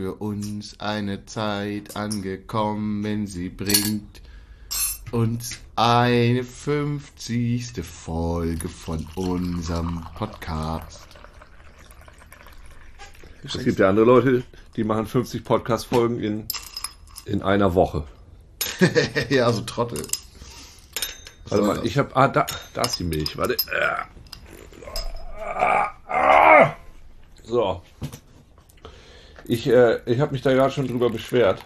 für uns eine Zeit angekommen, sie bringt uns eine 50. Folge von unserem Podcast. Es gibt ja andere Leute, die machen 50 Podcast-Folgen in, in einer Woche. ja, so Trottel. Warte mal, ich hab. Ah, da, da ist die Milch. Warte. So. Ich, äh, ich habe mich da gerade schon drüber beschwert.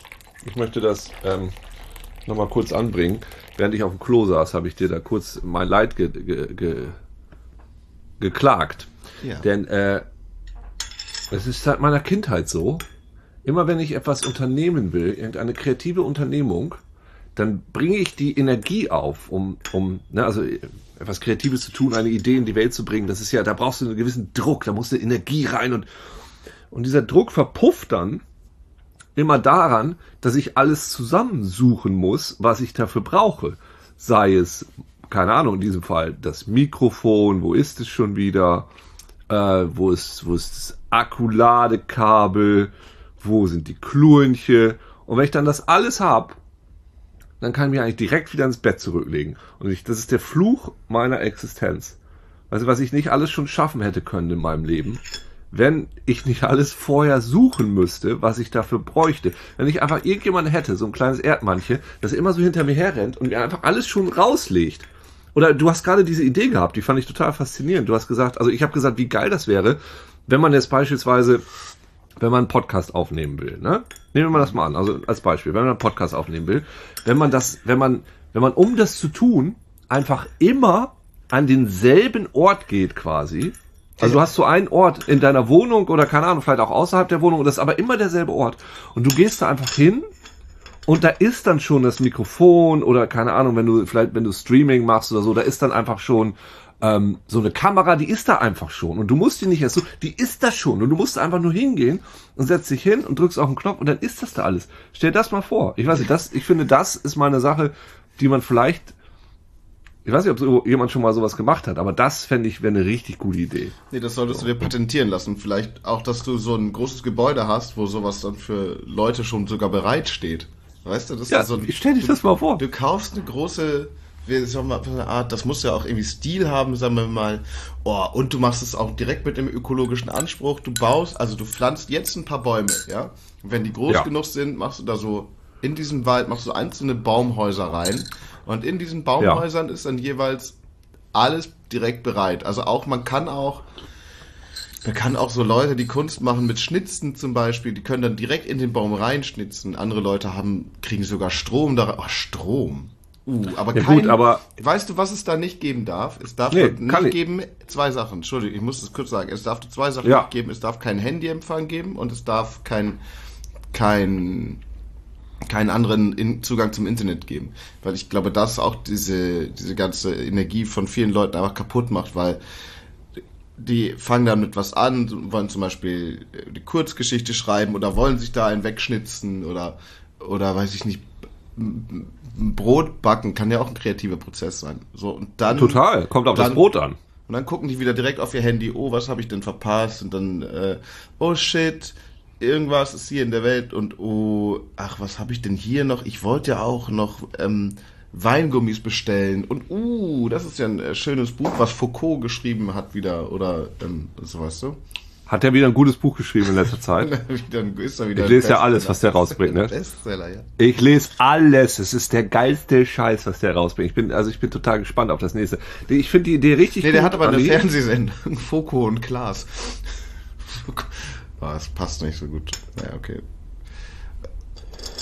Ich möchte das ähm, nochmal kurz anbringen. Während ich auf dem Klo saß, habe ich dir da kurz mein Leid ge ge ge geklagt. Ja. Denn äh, es ist seit meiner Kindheit so, immer wenn ich etwas unternehmen will, irgendeine kreative Unternehmung, dann bringe ich die Energie auf, um, um ne, also etwas Kreatives zu tun, eine Idee in die Welt zu bringen. Das ist ja, da brauchst du einen gewissen Druck, da musst du Energie rein und, und dieser Druck verpufft dann immer daran, dass ich alles zusammensuchen muss, was ich dafür brauche. Sei es, keine Ahnung, in diesem Fall das Mikrofon, wo ist es schon wieder, äh, wo ist, wo ist das Akkuladekabel, wo sind die Klurche und wenn ich dann das alles hab, dann kann ich mich eigentlich direkt wieder ins Bett zurücklegen. Und ich, das ist der Fluch meiner Existenz. Also was ich nicht alles schon schaffen hätte können in meinem Leben, wenn ich nicht alles vorher suchen müsste, was ich dafür bräuchte. Wenn ich einfach irgendjemand hätte, so ein kleines Erdmannchen, das immer so hinter mir herrennt und mir einfach alles schon rauslegt. Oder du hast gerade diese Idee gehabt, die fand ich total faszinierend. Du hast gesagt, also ich habe gesagt, wie geil das wäre, wenn man jetzt beispielsweise, wenn man einen Podcast aufnehmen will, ne? Nehmen wir mal das mal an, also als Beispiel, wenn man einen Podcast aufnehmen will, wenn man das, wenn man, wenn man um das zu tun, einfach immer an denselben Ort geht quasi. Also du hast so einen Ort in deiner Wohnung oder keine Ahnung, vielleicht auch außerhalb der Wohnung, das ist aber immer derselbe Ort. Und du gehst da einfach hin und da ist dann schon das Mikrofon oder keine Ahnung, wenn du vielleicht, wenn du Streaming machst oder so, da ist dann einfach schon ähm, so eine Kamera, die ist da einfach schon. Und du musst die nicht erst so, die ist da schon. Und du musst einfach nur hingehen und setzt dich hin und drückst auf den Knopf und dann ist das da alles. Stell das mal vor. Ich weiß nicht, das, ich finde, das ist mal eine Sache, die man vielleicht, ich weiß nicht, ob so jemand schon mal sowas gemacht hat, aber das fände ich wäre eine richtig gute Idee. Nee, das solltest du dir patentieren lassen. Vielleicht auch, dass du so ein großes Gebäude hast, wo sowas dann für Leute schon sogar bereitsteht. Weißt du, das Ja, ist so ein, stell dich das mal vor. Du kaufst eine große, wie sagen wir mal, eine Art, das muss ja auch irgendwie Stil haben, sagen wir mal. Oh, und du machst es auch direkt mit dem ökologischen Anspruch. Du baust, also du pflanzt jetzt ein paar Bäume, ja. Und wenn die groß Ja. genug sind, machst du da so in diesem Wald machst du einzelne Baumhäuser rein. Und in diesen Baumhäusern ist dann jeweils alles direkt bereit. Also auch, man kann auch, man kann auch so Leute, die Kunst machen mit Schnitzen zum Beispiel, die können dann direkt in den Baum reinschnitzen. Andere Leute haben, kriegen sogar Strom da, oh, Strom. Uh, aber Ja, kein, gut, aber- weißt du, was es da nicht geben darf? Es darf Nee, nicht ich. geben, zwei Sachen, Entschuldigung, ich muss es kurz sagen. Es darf zwei Sachen Ja. nicht geben. Es darf keinen Handyempfang geben und es darf kein, kein, keinen anderen in Zugang zum Internet geben. Weil ich glaube, das auch diese, diese ganze Energie von vielen Leuten einfach kaputt macht, weil die fangen dann mit was an, wollen zum Beispiel äh, die Kurzgeschichte schreiben oder wollen sich da einen wegschnitzen oder, oder weiß ich nicht, Brot backen kann ja auch ein kreativer Prozess sein. So, und dann, Total. Kommt auf das dann- Brot an. und dann gucken die wieder direkt auf ihr Handy, oh, was habe ich denn verpasst? Und dann, äh, oh shit, irgendwas ist hier in der Welt und oh, ach, was habe ich denn hier noch? Ich wollte ja auch noch ähm, Weingummis bestellen und uh, das ist ja ein äh, schönes Buch, was Foucault geschrieben hat wieder oder ähm, so weißt du. Hat er wieder ein gutes Buch geschrieben in letzter Zeit? wieder Ich ein lese ja alles, was der rausbringt, ne? Bestseller, ja. Ich lese alles. Es ist der geilste Scheiß, was der rausbringt. Ich bin, also ich bin total gespannt auf das nächste. Ich finde die Idee richtig Nee, gut. der hat aber eine. Fernsehsendung, Foucault und Klaas. Ah, das passt nicht so gut. Naja, okay.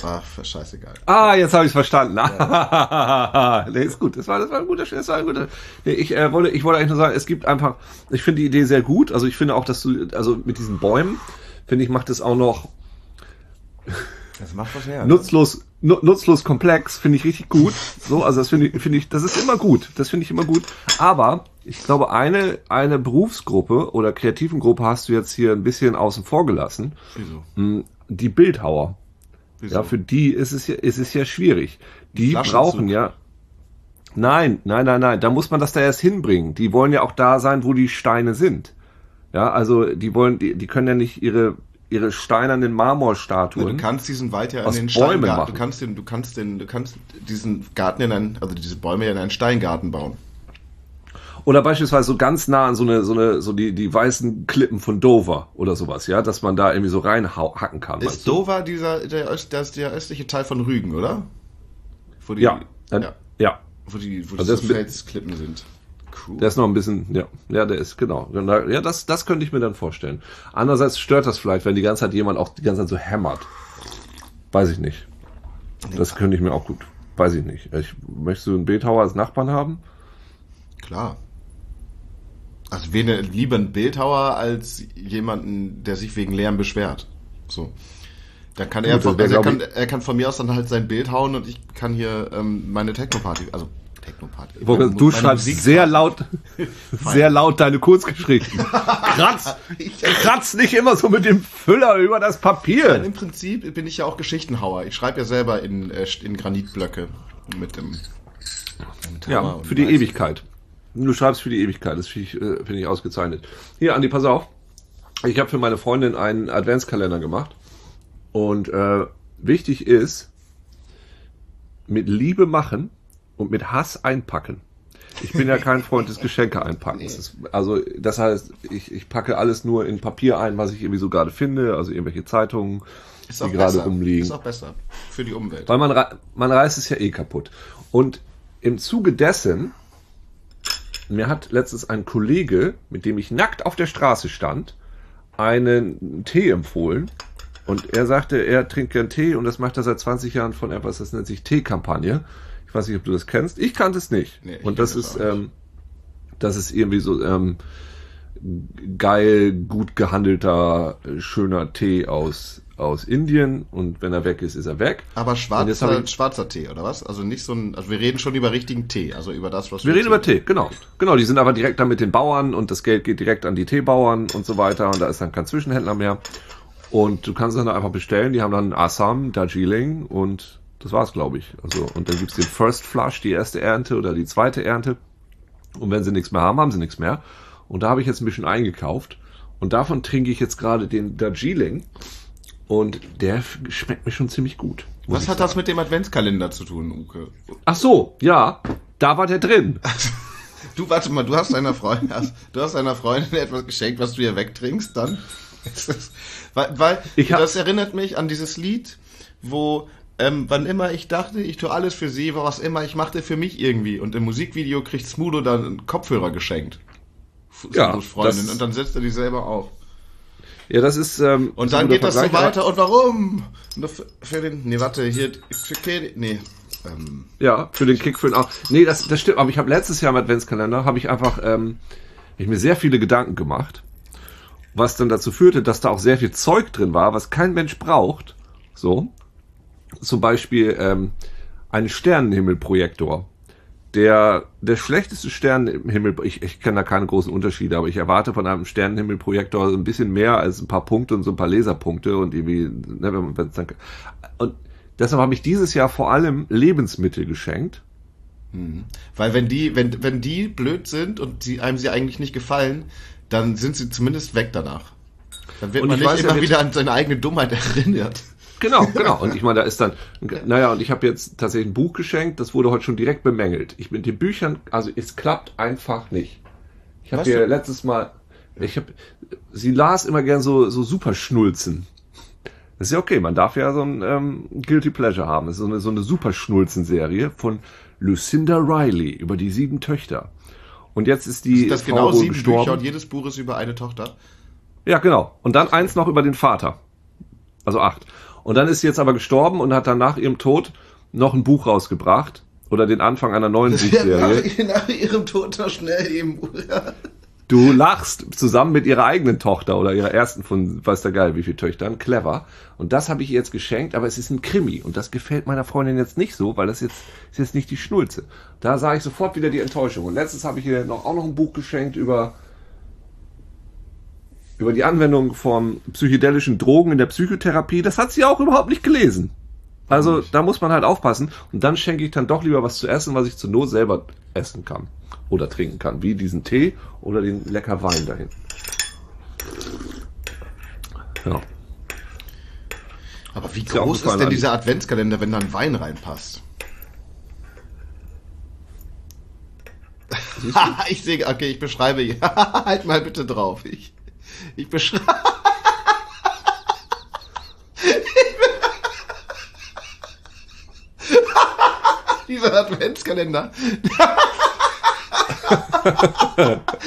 Ach, scheißegal. Ah, jetzt habe ich verstanden. nee, ist gut. Das war, das war ein guter, das war ein guter. Nee, ich äh, wollte, ich wollte eigentlich nur sagen, es gibt einfach, ich finde die Idee sehr gut. Also ich finde auch, dass du, also mit diesen Bäumen, finde ich, macht es auch noch Das macht was her. nutzlos, nu, nutzlos komplex, finde ich richtig gut. So, also das finde ich, finde ich, das ist immer gut. Das finde ich immer gut. Aber ich glaube, eine, eine Berufsgruppe oder kreativen Gruppe hast du jetzt hier ein bisschen außen vor gelassen. Wieso? Hm, Die Bildhauer. Wieso? Ja, für die ist es ja, ist es ja schwierig. Die brauchen ja. Nein, nein, nein, nein. Da muss man das da erst hinbringen. Die wollen ja auch da sein, wo die Steine sind. Ja, also die wollen, die, die können ja nicht ihre ihre steinernen Marmorstatuen. Du kannst diesen Wald ja in den Steingarten, du kannst den, du kannst den, du kannst diesen Garten in einen, also diese Bäume ja in einen Steingarten bauen. Oder beispielsweise so ganz nah an so eine, so eine, so die, die weißen Klippen von Dover oder sowas, ja, dass man da irgendwie so reinhacken kann. Ist? Dover dieser, der, ist der östliche Teil von Rügen, oder? Wo die, Ja, ja, ja. wo die, wo Also das mit- Felsklippen sind. Cool. Der ist noch ein bisschen, ja, ja, der ist, genau. Ja, das, das könnte ich mir dann vorstellen. Andererseits stört das vielleicht, wenn die ganze Zeit jemand auch die ganze Zeit so hämmert. Weiß ich nicht. Das könnte ich mir auch gut. Weiß ich nicht. Ich, möchtest du einen Bildhauer als Nachbarn haben? Klar. Also wen, lieber ein Bildhauer als jemanden, der sich wegen Lärm beschwert. So. Dann kann er, Gut, das von, also er, kann, er kann von mir aus dann halt sein Bild hauen und ich kann hier ähm, meine Techno-Party, also Meine- Du meine schreibst Musik- sehr laut, sehr laut deine Kurzgeschichten. Kratz, kratz nicht immer so mit dem Füller über das Papier. Im Prinzip bin ich ja auch Geschichtenhauer. Ich schreibe ja selber in, äh, in Granitblöcke mit dem mit Ja, für die Meißel. Ewigkeit. Du schreibst für die Ewigkeit, das finde ich, äh, finde ich ausgezeichnet. Hier, Andi, pass auf. Ich habe für meine Freundin einen Adventskalender gemacht. Und äh, wichtig ist, mit Liebe machen und mit Hass einpacken. Ich bin ja kein Freund des Geschenke einpackens. Das, also das heißt, ich, ich packe alles nur in Papier ein, was ich irgendwie so gerade finde, also irgendwelche Zeitungen, die gerade besser. rumliegen. Ist auch besser für die Umwelt. Weil man, man reißt es ja eh kaputt. Und im Zuge dessen, mir hat letztens ein Kollege, mit dem ich nackt auf der Straße stand, einen Tee empfohlen. Und er sagte, er trinkt gern Tee und das macht er seit 20 Jahren von etwas, das nennt sich Teekampagne. Ich weiß nicht, ob du das kennst. Ich kannte es nicht. Nee, und das ist, ähm, das ist irgendwie so ähm, geil, gut gehandelter, äh, schöner Tee aus, aus Indien. Und wenn er weg ist, ist er weg. Aber schwarzer, ich- schwarzer Tee, oder was? Also nicht so ein, also wir reden schon über richtigen Tee, also über das, was Wir reden über Tee, genau. Genau, die sind aber direkt dann mit den Bauern und das Geld geht direkt an die Teebauern und so weiter und da ist dann kein Zwischenhändler mehr. Und du kannst dann einfach bestellen, die haben dann Assam, Darjeeling und das war's, glaube ich. Also, und dann gibt's den First Flush, die erste Ernte oder die zweite Ernte. Und wenn sie nichts mehr haben, haben sie nichts mehr. Und da habe ich jetzt ein bisschen eingekauft. Und davon trinke ich jetzt gerade den Darjeeling. Und der schmeckt mir schon ziemlich gut. Was hat das mit dem Adventskalender zu tun, Uke? Ach so, ja, da war der drin. Du, warte mal, du hast deiner Freundin, hast, du hast deiner Freundin etwas geschenkt, was du ihr wegtrinkst, dann? Weil, weil das erinnert mich an dieses Lied, wo, ähm, wann immer ich dachte, ich tue alles für sie, was immer, ich machte für mich irgendwie. Und im Musikvideo kriegt Smudo dann einen Kopfhörer geschenkt. Ja, Freundin. Und dann setzt er die selber auf. Ja, das ist. Ähm, Und dann geht das so weiter. Und warum? Nur für, für den, nee, warte, hier, für nee, ähm, Ja, für den Kick, für den auch. Nee, das, das stimmt. Aber ich habe letztes Jahr im Adventskalender habe ich einfach ähm, ich mir sehr viele Gedanken gemacht, was dann dazu führte, dass da auch sehr viel Zeug drin war, was kein Mensch braucht. So, zum Beispiel ähm, ein Sternenhimmelprojektor. Der, der schlechteste Sternenhimmel, ich, ich kenne da keine großen Unterschiede, aber ich erwarte von einem Sternenhimmelprojektor so ein bisschen mehr als ein paar Punkte und so ein paar Laserpunkte und irgendwie, ne, wenn man, dann, und deshalb habe ich dieses Jahr vor allem Lebensmittel geschenkt. Weil wenn die, wenn, wenn die blöd sind und sie, einem sie eigentlich nicht gefallen, dann sind sie zumindest weg danach. Dann wird Und man ich nicht weiß ja immer jetzt- wieder an seine eigene Dummheit erinnert. Genau, genau. Und ich meine, da ist dann, naja, und ich habe jetzt tatsächlich ein Buch geschenkt, das wurde heute schon direkt bemängelt. Ich mit den Büchern, also es klappt einfach nicht. Ich habe für- letztes Mal, ich habe, sie las immer gern so, so super Schnulzen. Das ist ja okay, man darf ja so ein ähm, Guilty Pleasure haben. Das ist so eine, so eine super Schnulzen-Serie von Lucinda Riley über die sieben Töchter. Und jetzt ist die Das Frau genau sieben gestorben. Bücher und jedes Buch ist über eine Tochter. Ja, genau. Und dann eins noch über den Vater. Also acht. Und dann ist sie jetzt aber gestorben und hat dann nach ihrem Tod noch ein Buch rausgebracht. Oder den Anfang einer neuen Buchserie. nach, nach ihrem Tod noch schnell eben. Du lachst zusammen mit ihrer eigenen Tochter oder ihrer ersten von weiß der Geil wie viele Töchtern. Clever. Und das habe ich ihr jetzt geschenkt, aber es ist ein Krimi. Und das gefällt meiner Freundin jetzt nicht so, weil das jetzt ist jetzt nicht die Schnulze. Da sah ich sofort wieder die Enttäuschung. Und letztens habe ich ihr noch, auch noch ein Buch geschenkt über über die Anwendung von psychedelischen Drogen in der Psychotherapie. Das hat sie auch überhaupt nicht gelesen. Also da muss man halt aufpassen. Und dann schenke ich dann doch lieber was zu essen, was ich zur Not selber essen kann oder trinken kann, wie diesen Tee oder den lecker Wein dahin. Ja. Aber wie groß ist denn dieser Adventskalender, wenn da ein Wein reinpasst? ich sehe, okay, ich beschreibe. halt mal bitte drauf. Ich, ich beschreibe. Dieser Adventskalender.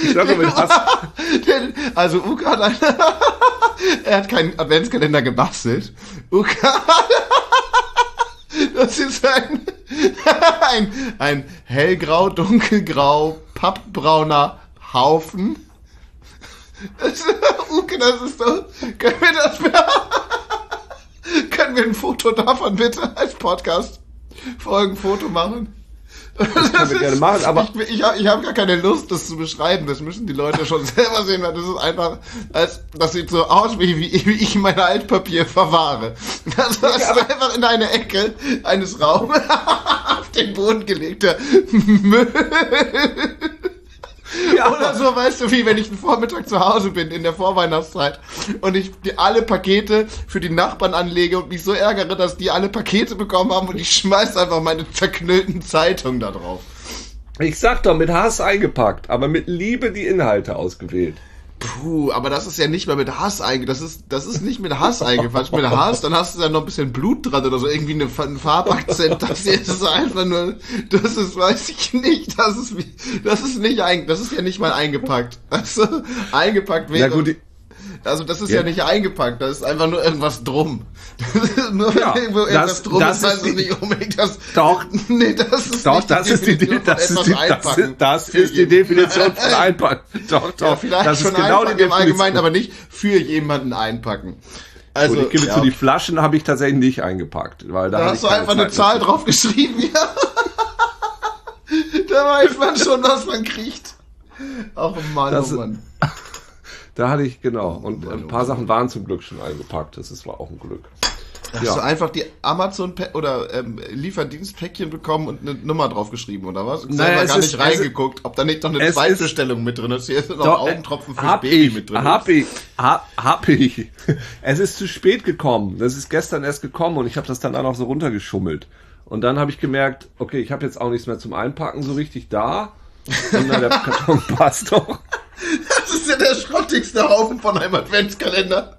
Ich mit Hass. Denn- Also Uka hat einen, er hat keinen Adventskalender gebastelt. Uka das ist ein, ein, ein hellgrau, dunkelgrau, pappbrauner Haufen. Das, Uke, das ist so, können wir das, können wir ein Foto davon bitte als Podcast Folgenfoto machen? können wir gerne machen, aber- ich, ich habe ich hab gar keine Lust, das zu beschreiben. Das müssen die Leute schon selber sehen, weil das ist einfach, als, das sieht so aus, wie, wie, wie ich mein Altpapier verwahre. Das ist einfach in eine Ecke eines Raumes auf den Boden gelegter Müll. Ja, Oder so, weißt du, wie wenn ich einen Vormittag zu Hause bin in der Vorweihnachtszeit und ich die alle Pakete für die Nachbarn anlege und mich so ärgere, dass die alle Pakete bekommen haben und ich schmeiß einfach meine zerknüllten Zeitungen da drauf. Ich sag doch, mit Hass eingepackt, aber mit Liebe die Inhalte ausgewählt. Puh, aber das ist ja nicht mal mit Hass einge, das ist, das ist nicht mit Hass eingefasst. Mit Hass, dann hast du da noch ein bisschen Blut dran oder so, irgendwie eine, ein Farbakzent. Das hier ist einfach nur, das ist, weiß ich nicht, das ist, das ist nicht ein, das ist ja nicht mal eingepackt. Also, eingepackt wäre. Na gut, Also das ist ja, Ja. nicht eingepackt, da ist einfach nur irgendwas drum. Nur Ja, wenn irgendwo irgendwas das- drum das ist, heißt es nicht unbedingt das. Doch. Nee, das ist Doch, das ist die, Definition das von ist die, das ist, einpacken. das ist die. Definition von einpacken. Doch, doch. Ja, vielleicht das ist schon genau die im Allgemeinen, aber nicht für jemanden einpacken. Also, Gut, ich gebe ja, zu, die Flaschen habe ich tatsächlich nicht eingepackt, weil da, da hast du einfach eine Zeit Zahl dafür. drauf geschrieben, ja. da weiß man schon, was man kriegt. Ach Mann, Das- oh Mann. Da hatte ich, genau. Und Mann, ein oh paar. Sachen waren zum Glück schon eingepackt. Das war auch ein Glück. Hast Ja. du einfach die Amazon oder ähm, Lieferdienstpäckchen bekommen und eine Nummer drauf geschrieben, oder was? Naja, Selber gar ist- nicht reingeguckt, ob da nicht noch eine es Zweitbestellung mit drin ist. Hier ist noch Doch, Augentropfen fürs Baby ich, mit drin. Hab ich, hab, hab ich. Es ist zu spät gekommen. Das ist gestern erst gekommen und ich habe das dann auch noch so runtergeschummelt. Und dann habe ich gemerkt, okay, ich habe jetzt auch nichts mehr zum Einpacken so richtig da. Und dann der Karton passt doch. Das ist ja der schrottigste Haufen von einem Adventskalender,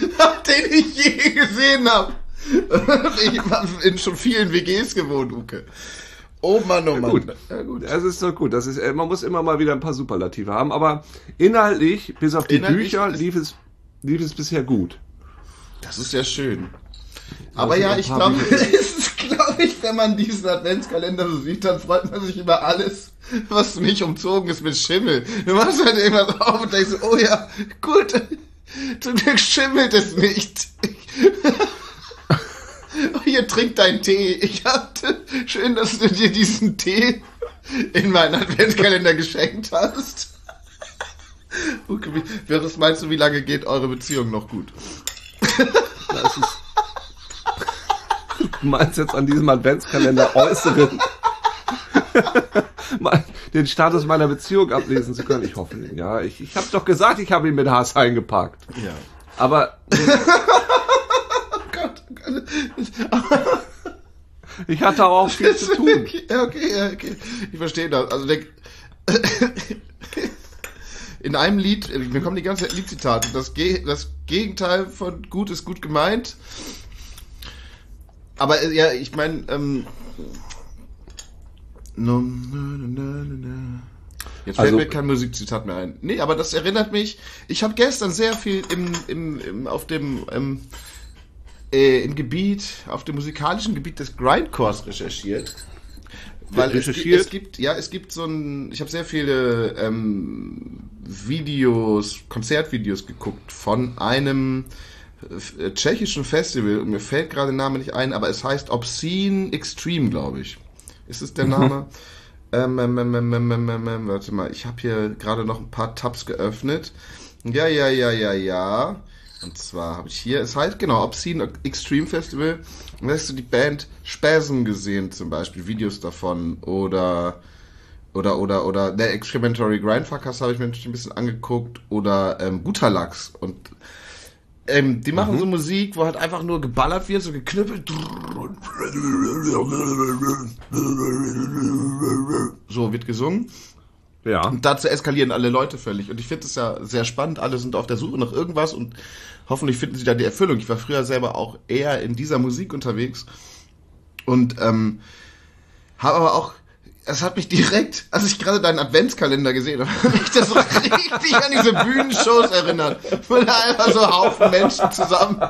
den ich je gesehen habe. Ich habe in schon vielen WGs gewohnt, Uke. Oh Mann, oh Mann. gut. Ja, gut. Es ist doch gut. Das ist, äh, man muss immer mal wieder ein paar Superlative haben. Aber inhaltlich, bis auf die Inhaltlich Bücher, ist- lief es, lief es bisher gut. Das ist ja schön. Aber ja, ich glaube, es ist, glaube ich, wenn man diesen Adventskalender so sieht, dann freut man sich über alles, was nicht umzogen ist mit Schimmel. Du machst halt irgendwas auf und denkst, oh ja, gut, zum Glück schimmelt es nicht. Oh, Hier, trink deinen Tee. Ich hatte, schön, dass du dir diesen Tee in meinen Adventskalender geschenkt hast. Okay, wie, was meinst du, wie lange geht eure Beziehung noch gut? Das ist, du meinst jetzt an diesem Adventskalender äußeren den Status meiner Beziehung ablesen zu können. Ich hoffe, ja, ich, ich habe doch gesagt, ich habe ihn mit Hass eingepackt. Ja. Aber Gott, oh Gott. ich hatte auch viel zu tun. Okay, ja, okay, ja, okay. Ich verstehe das. Also der, in einem Lied, mir kommen die ganze Zeit Liedzitate. Das, Ge das Gegenteil von gut ist gut gemeint. Aber äh, ja, ich meine, ähm, no, na, na, na. Jetzt fällt Also- mir kein Musikzitat mehr ein. Nee, aber das erinnert mich. Ich habe gestern sehr viel im, im, im auf dem ähm, äh, im Gebiet, auf dem musikalischen Gebiet des Grindcores recherchiert. Weil es, es gibt, ja, es gibt so ein, ich habe sehr viele ähm, Videos, Konzertvideos geguckt von einem tschechischen Festival mir fällt gerade der Name nicht ein, aber es heißt Obscene Extreme, glaube ich. Ist es der Name? Ähm, ähm, ähm, ähm, ähm, ähm, ähm, ähm, warte mal, ich habe hier gerade noch ein paar Tabs geöffnet. Ja, ja, ja, ja, ja. Und zwar habe ich hier, es heißt genau, Obscene Extreme Festival. Und da hast du die Band Spasm gesehen, zum Beispiel, Videos davon. Oder, oder, oder, oder, der Excrementory Grindfuckers habe ich mir natürlich ein bisschen angeguckt. Oder ähm, Guter Lachs. Und ähm, die machen so Musik, wo halt einfach nur geballert wird, so geknüppelt. So wird gesungen. Ja. Und dazu eskalieren alle Leute völlig. Und ich finde es ja sehr spannend. Alle sind auf der Suche nach irgendwas und hoffentlich finden sie da die Erfüllung. Ich war früher selber auch eher in dieser Musik unterwegs und ähm, habe aber auch, es hat mich direkt, als ich gerade deinen Adventskalender gesehen habe, hat mich das so richtig an diese Bühnenshows erinnert. Wo da einfach so Haufen Menschen zusammen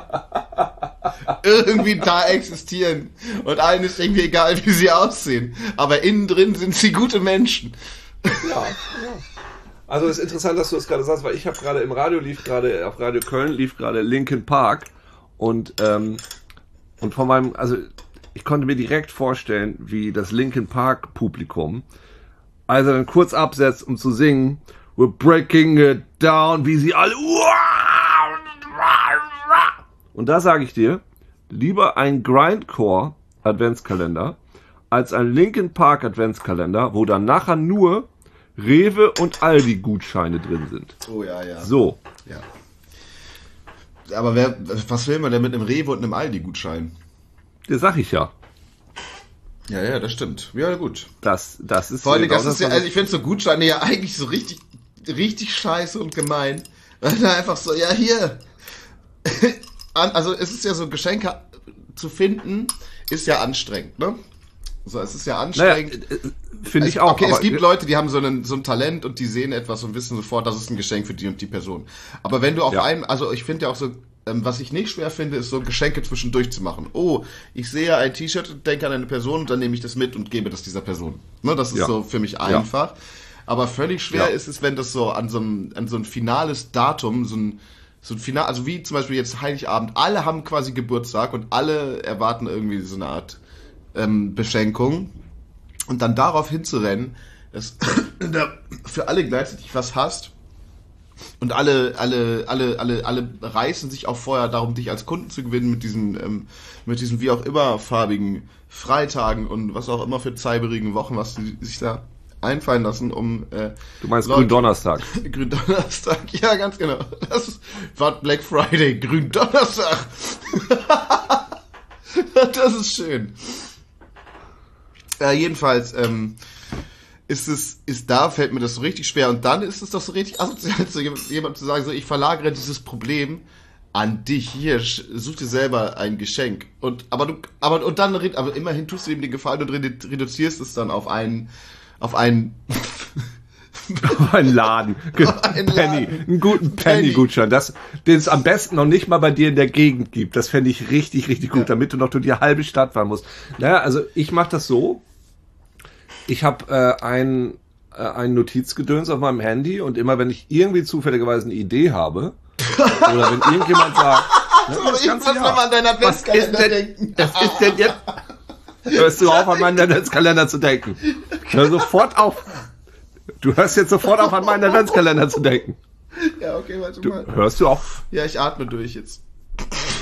irgendwie da existieren. Und allen ist irgendwie egal, wie sie aussehen. Aber innen drin sind sie gute Menschen. Ja, Also es ist interessant, dass du das gerade sagst, weil ich habe gerade im Radio lief gerade, auf Radio Köln lief gerade Linkin Park und, ähm, und von meinem, also ich konnte mir direkt vorstellen, wie das Linkin Park Publikum, also dann kurz absetzt, um zu singen, We're breaking it down, wie sie alle und da sage ich dir, lieber ein Grindcore Adventskalender als ein Linkin Park Adventskalender, wo dann nachher nur Rewe und Aldi Gutscheine drin sind. Oh ja, ja. So. Ja. Aber wer, was will man denn mit einem Rewe und einem Aldi-Gutschein? Das sag ich ja. Ja, ja, das stimmt. Ja, gut. Das, das ist Vor allem, genau das ist ja, also ich finde so Gutscheine ja eigentlich so richtig, richtig scheiße und gemein. Weil da einfach so, ja, hier. Also es ist ja so, Geschenke zu finden, ist ja anstrengend, ne? So, es ist ja naja, anstrengend. äh, finde ich auch. Okay, es gibt Leute, die haben so, einen, so ein Talent und die sehen etwas und wissen sofort, das ist ein Geschenk für die und die Person. Aber wenn du auf Ja. einem, also ich finde ja auch so, ähm, was ich nicht schwer finde, ist so Geschenke zwischendurch zu machen. Oh, ich sehe ein T-Shirt und denke an eine Person und dann nehme ich das mit und gebe das dieser Person. Ne, das ist Ja. so für mich einfach. Aber völlig schwer Ja. ist es, wenn das so an so ein, an so ein finales Datum, so ein, so ein Final, also wie zum Beispiel jetzt Heiligabend, alle haben quasi Geburtstag und alle erwarten irgendwie so eine Art ähm, Beschenkung und dann darauf hinzurennen, dass du für alle gleichzeitig was hast und alle, alle, alle, alle, alle reißen sich auch vorher darum, dich als Kunden zu gewinnen mit diesen, ähm, mit diesen wie auch immer farbigen Freitagen und was auch immer für zeiberigen Wochen, was sie sich da einfallen lassen, um äh, Du meinst Leute- Gründonnerstag. Gründonnerstag, ja, ganz genau. Das war Black Friday, Gründonnerstag. das ist schön. Äh, jedenfalls, ähm, ist es, ist da, fällt mir das so richtig schwer. Und dann ist es doch so richtig asozial, zu jemandem zu sagen, so, ich verlagere dieses Problem an dich hier, such dir selber ein Geschenk. Und, aber du, aber, und dann, aber immerhin tust du ihm den Gefallen und redu- reduzierst es dann auf einen, auf einen, Ein Laden. Ein Penny. Laden. Einen guten Penny. Penny-Gutschein. Das, den es am besten noch nicht mal bei dir in der Gegend gibt. Das fände ich richtig, richtig gut, Ja. damit du noch durch die halbe Stadt fahren musst. Naja, also ich mache das so. Ich habe äh, ein, äh, ein Notizgedöns auf meinem Handy und immer wenn ich irgendwie zufälligerweise eine Idee habe, oder wenn irgendjemand sagt, ne, Aber das ich muss Jahr. an deinen Was ist Adventskalender denn, denken. das ist denn jetzt? Hörst du auf, an meinen Adventskalender zu denken? Hör sofort auf. Du hörst jetzt sofort auf, an meinen Adventskalender zu denken. Ja, okay, warte Du, mal. hörst du auf? Ja, ich atme durch jetzt.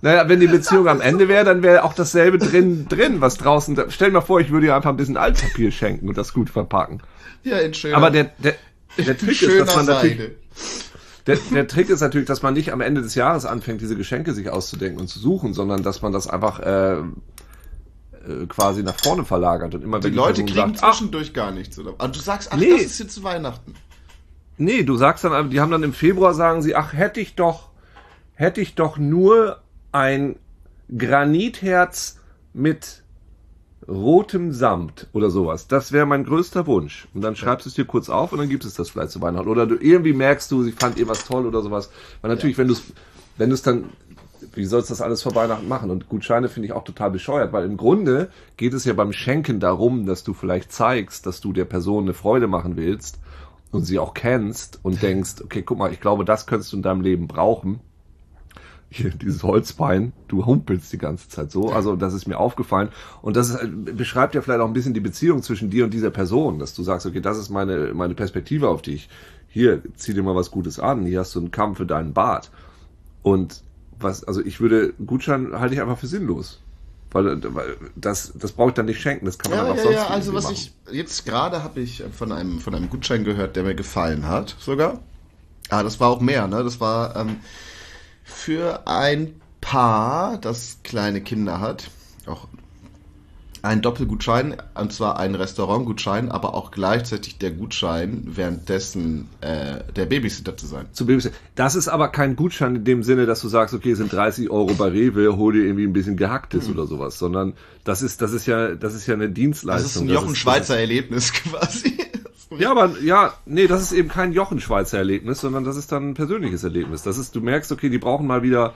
Naja, wenn die Beziehung am Ende wäre, dann wäre auch dasselbe drin, drin, was draußen. da- Stell dir mal vor, ich würde dir einfach ein bisschen Altpapier schenken und das gut verpacken. Ja, in schöner, Aber der, der, der Trick ist, dass man natürlich, Seide. der, der Trick ist natürlich, dass man nicht am Ende des Jahres anfängt, diese Geschenke sich auszudenken und zu suchen, sondern dass man das einfach äh, äh, quasi nach vorne verlagert und immer Die wenn Leute kriegen sagt, ach, zwischendurch gar nichts, oder? Und du sagst, ach, Nee. das ist jetzt zu Weihnachten. Nee, du sagst dann, die haben dann im Februar sagen sie, ach, hätte ich doch, hätte ich doch nur ein Granitherz mit rotem Samt oder sowas. Das wäre mein größter Wunsch. Und dann schreibst du es dir kurz auf und dann gibt es das vielleicht zu Weihnachten. Oder du irgendwie merkst du, sie fand ihr was toll oder sowas. Weil natürlich, wenn du es, wenn du es dann, wie sollst du das alles vor Weihnachten machen? Und Gutscheine finde ich auch total bescheuert, weil im Grunde geht es ja beim Schenken darum, dass du vielleicht zeigst, dass du der Person eine Freude machen willst und sie auch kennst und denkst, okay, guck mal, ich glaube, das könntest du in deinem Leben brauchen. Hier, dieses Holzbein, du humpelst die ganze Zeit so. Also, das ist mir aufgefallen. Und das ist, äh, beschreibt ja vielleicht auch ein bisschen die Beziehung zwischen dir und dieser Person, dass du sagst, okay, das ist meine, meine Perspektive auf dich. Hier, zieh dir mal was Gutes an. Hier hast du einen Kamm für deinen Bart. Und was, also ich würde, Gutschein halte ich einfach für sinnlos. Weil, weil das, das brauche ich dann nicht schenken, das kann man Ja, dann auch ja, sonst ja, also was machen. ich jetzt gerade habe ich von einem von einem Gutschein gehört, der mir gefallen hat, sogar. Ah, das war auch mehr, ne? Das war ähm, für ein Paar, das kleine Kinder hat, auch ein Doppelgutschein, und zwar ein Restaurantgutschein, aber auch gleichzeitig der Gutschein, währenddessen äh, der Babysitter zu sein. zu. Das ist aber kein Gutschein in dem Sinne, dass du sagst, okay, sind 30 Euro bei Rewe, hol dir irgendwie ein bisschen gehacktes oder sowas, sondern das ist, das ist ja, das ist ja eine Dienstleistung. Das ist ein Jochen Schweizer Erlebnis quasi. Ja, aber ja, nee, das ist eben kein Jochen-Schweizer Erlebnis, sondern das ist dann ein persönliches Erlebnis. Das ist, du merkst, okay, die brauchen mal wieder,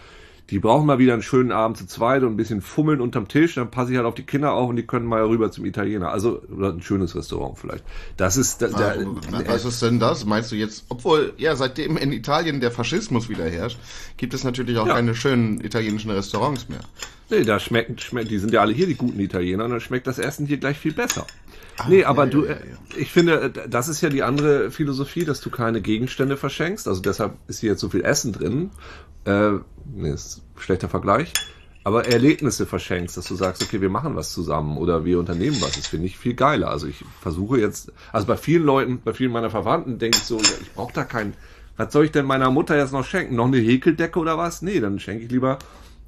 die brauchen mal wieder einen schönen Abend zu zweit und ein bisschen fummeln unterm Tisch, dann passe ich halt auf die Kinder auf und die können mal rüber zum Italiener. Also, oder ein schönes Restaurant vielleicht. Das ist, da, da, Also, was ist denn das? Meinst du jetzt, obwohl, ja, seitdem in Italien der Faschismus wieder herrscht, gibt es natürlich auch Ja. keine schönen italienischen Restaurants mehr. Nee, da schmeckt, schmeckt, die sind ja alle hier, die guten Italiener, und dann schmeckt das Essen hier gleich viel besser. nee, aber ja, du, ja, ja, ich finde, das ist ja die andere Philosophie, dass du keine Gegenstände verschenkst. Also deshalb ist hier jetzt so viel Essen drin. Äh, nee, ist ein schlechter Vergleich. Aber Erlebnisse verschenkst, dass du sagst, okay, wir machen was zusammen oder wir unternehmen was. Das finde ich viel geiler. Also ich versuche jetzt, also bei vielen Leuten, bei vielen meiner Verwandten denke ich so, ja, ich brauche da kein, was soll ich denn meiner Mutter jetzt noch schenken? Noch eine Häkeldecke oder was? Nee, dann schenke ich lieber,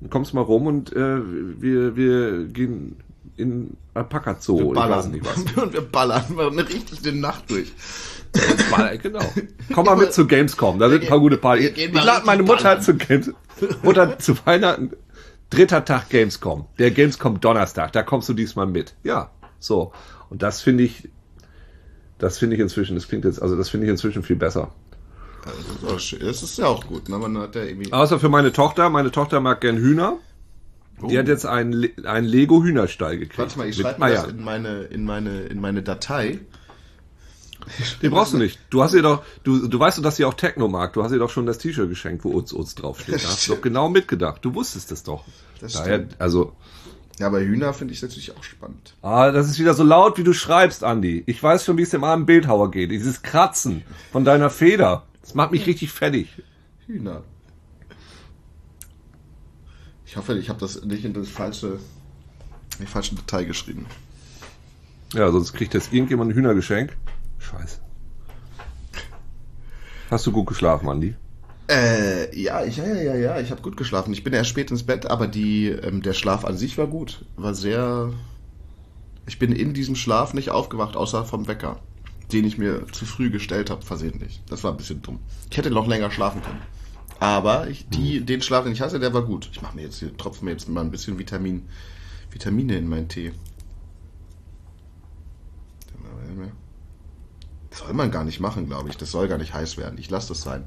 dann kommst mal rum und äh, wir, wir gehen in Alpaka Zoo. Wir Ich weiß ballern. nicht was. Und wir ballern wir eine richtig eine Nacht durch. Baller, genau. Komm mal mit zu Gamescom, da sind ein paar gute Partys. Ich mal lade meine Mutter zu Games Mutter zu Weihnachten. Dritter Tag Gamescom. Der Gamescom Donnerstag, da kommst du diesmal mit. Ja, so. Und das finde ich, das finde ich inzwischen, das klingt jetzt, also das finde ich inzwischen viel besser. Also, das ist ja auch gut, ne? Man hat ja irgendwie. Außer für meine Tochter. Meine Tochter mag gern Hühner. Die Oh. hat jetzt einen, einen Lego Hühnerstall gekriegt. Warte mal, ich schreibe mir das in meine, in meine, in meine Datei. Den brauchst du nicht. Du hast ihr doch, du, du weißt doch, dass sie auch Techno mag. Du hast ihr doch schon das T-Shirt geschenkt, wo Uz Uz draufsteht. Da hast du doch genau mitgedacht. Du wusstest es doch. Das Daher, stimmt. also, Ja, aber Hühner finde ich natürlich auch spannend. ah, das ist wieder so laut, wie du schreibst, Andi. Ich weiß schon, wie es dem armen Bildhauer geht. Dieses Kratzen von deiner Feder. Das macht mich richtig fertig. Hühner. Ich hoffe, ich habe das nicht in das falsche, in die falsche Datei geschrieben. Ja, sonst kriegt jetzt irgendjemand ein Hühnergeschenk. Scheiße. Hast du gut geschlafen, Andi? Äh, ja, ich, ja, ja, ja, ich habe gut geschlafen. Ich bin erst spät ins Bett, aber die, ähm, der Schlaf an sich war gut. War sehr. Ich bin in diesem Schlaf nicht aufgewacht, außer vom Wecker, den ich mir zu früh gestellt habe, versehentlich. Das war ein bisschen dumm. Ich hätte noch länger schlafen können. Aber ich, die, den Schlaf, den ich hatte, der war gut. Ich mache mir jetzt hier, tropfe mir jetzt mal ein bisschen Vitamin, Vitamine in meinen Tee. Das soll man gar nicht machen, glaube ich. Das soll gar nicht heiß werden. Ich lasse das sein.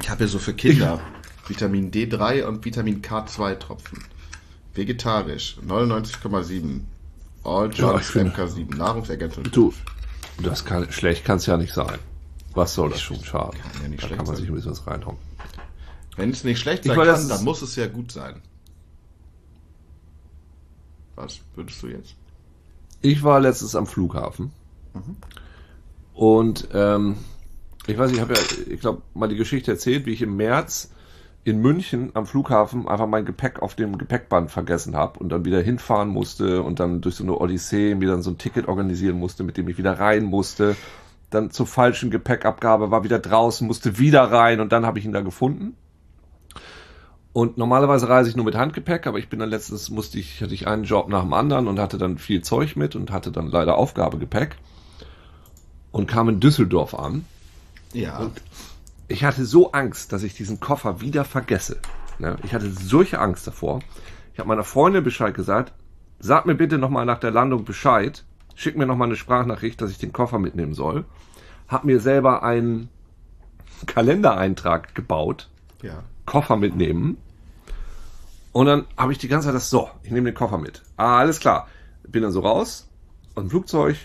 Ich habe ja so für Kinder Vitamin D3 und Vitamin K2 Tropfen. Vegetarisch, 99,7. All Ja, ich finde- MK7, Nahrungsergänzung. Du, das kann, schlecht kann es ja nicht sein. Was soll das schon schaden? Kann ja nicht da schlecht kann man sich ein bisschen was reinhauen. Wenn es nicht schlecht sein war kann, dann muss es ja gut sein. Was würdest du jetzt? Ich war letztens am Flughafen und ähm, ich weiß, ich habe ja, ich glaube, mal die Geschichte erzählt, wie ich im März in München am Flughafen einfach mein Gepäck auf dem Gepäckband vergessen habe und dann wieder hinfahren musste und dann durch so eine Odyssee mir dann so ein Ticket organisieren musste, mit dem ich wieder rein musste. Dann zur falschen Gepäckabgabe war wieder draußen, musste wieder rein und dann habe ich ihn da gefunden. Und normalerweise reise ich nur mit Handgepäck, aber ich bin dann letztens musste ich, hatte ich einen Job nach dem anderen und hatte dann viel Zeug mit und hatte dann leider Aufgabegepäck und kam in Düsseldorf an. Ja. Ich hatte so Angst, dass ich diesen Koffer wieder vergesse. Ne? Ich hatte solche Angst davor. Ich habe meiner Freundin Bescheid gesagt, sag mir bitte nochmal nach der Landung Bescheid, schick mir nochmal eine Sprachnachricht, dass ich den Koffer mitnehmen soll. Hab mir selber einen Kalendereintrag gebaut, Ja. Koffer mitnehmen. Und dann habe ich die ganze Zeit das, so, ich nehme den Koffer mit. Ah, alles klar. Bin dann so raus aus dem Flugzeug,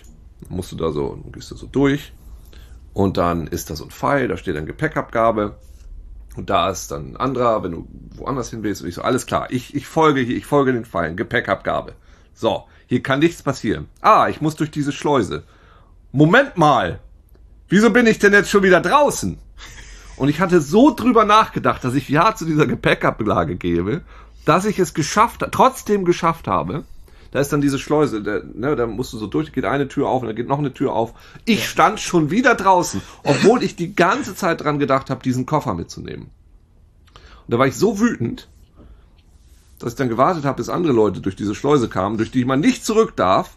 musst du da so, dann gehst du so durch. Und dann ist da so ein Pfeil, da steht dann Gepäckabgabe. Und da ist dann ein anderer, wenn du woanders hin willst. Und ich so, alles klar, ich, ich folge hier, ich folge den Pfeilen, Gepäckabgabe. So, hier kann nichts passieren. Ah, ich muss durch diese Schleuse. Moment mal! Wieso bin ich denn jetzt schon wieder draußen? Und ich hatte so drüber nachgedacht, dass ich Ja zu dieser Gepäckablage gebe. dass ich es geschafft, trotzdem geschafft habe. Da ist dann diese Schleuse, da, ne, da musst du so durch, geht eine Tür auf und dann geht noch eine Tür auf. Ich stand schon wieder draußen, obwohl ich die ganze Zeit dran gedacht habe, diesen Koffer mitzunehmen. Und da war ich so wütend, dass ich dann gewartet habe, bis andere Leute durch diese Schleuse kamen, durch die man nicht zurück darf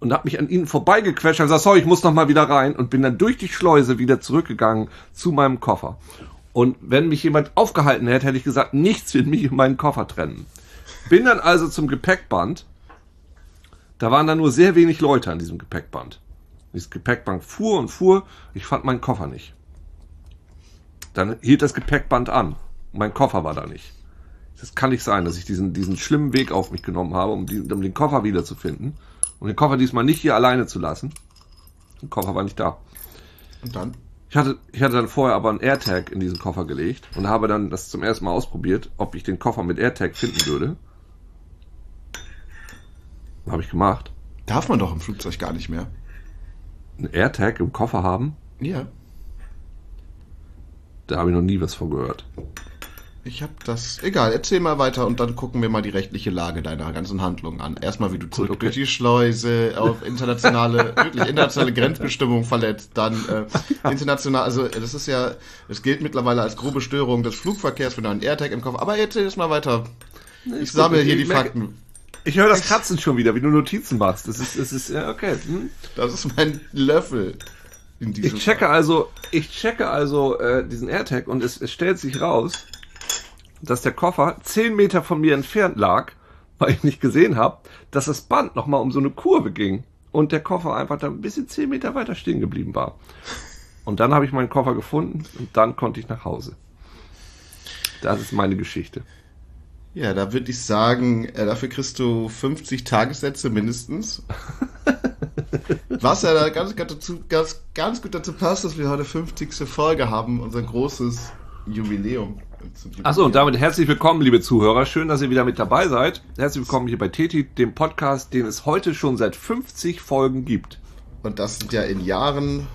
und habe mich an ihnen vorbeigequetscht und gesagt, sorry, ich muss noch mal wieder rein und bin dann durch die Schleuse wieder zurückgegangen zu meinem Koffer. Und wenn mich jemand aufgehalten hätte, hätte ich gesagt, nichts wird mich und meinen Koffer trennen. Bin dann also zum Gepäckband. Da waren dann nur sehr wenig Leute an diesem Gepäckband. Dieses Gepäckband fuhr und fuhr. Ich fand meinen Koffer nicht. Dann hielt das Gepäckband an. Mein Koffer war da nicht. Das kann nicht sein, dass ich diesen, diesen schlimmen Weg auf mich genommen habe, um, die, um den Koffer wiederzufinden. Und den Koffer diesmal nicht hier alleine zu lassen. Der Koffer war nicht da. Und dann? Ich hatte, ich hatte dann vorher aber einen AirTag in diesen Koffer gelegt und habe dann das zum ersten Mal ausprobiert, ob ich den Koffer mit AirTag finden würde. Habe ich gemacht. Darf man doch im Flugzeug gar nicht mehr. Einen AirTag im Koffer haben? Ja. Da habe ich noch nie was von gehört. Ich habe das. Egal, erzähl mal weiter und dann gucken wir mal die rechtliche Lage deiner ganzen Handlung an. Erstmal, wie du zurück okay. durch die Schleuse auf internationale, wirklich internationale Grenzbestimmung verletzt, dann äh, international, also das ist ja, es gilt mittlerweile als grobe Störung des Flugverkehrs, wenn du einen AirTag im Kopf. Aber erzähl jetzt mal weiter. Ich sammle hier die Ich merke- Fakten. Ich höre das Kratzen schon wieder, wie du Notizen machst. Das ist, das ist, ja, okay. Hm. Das ist mein Löffel. In diesem Ich checke also, ich checke also äh, diesen AirTag und es, es stellt sich raus, dass der Koffer 10 Meter von mir entfernt lag, weil ich nicht gesehen habe, dass das Band nochmal um so eine Kurve ging und der Koffer einfach da ein bisschen 10 Meter weiter stehen geblieben war. Und dann habe ich meinen Koffer gefunden und dann konnte ich nach Hause. Das ist meine Geschichte. Ja, da würde ich sagen, äh, dafür kriegst du 50 Tagessätze mindestens. Was ja da ganz, ganz, dazu, ganz, ganz gut dazu passt, dass wir heute 50. Folge haben, unser großes Jubiläum. Achso, und damit herzlich willkommen, liebe Zuhörer. Schön, dass ihr wieder mit dabei seid. Herzlich willkommen hier bei Teti, dem Podcast, den es heute schon seit 50 Folgen gibt. Und das sind ja in Jahren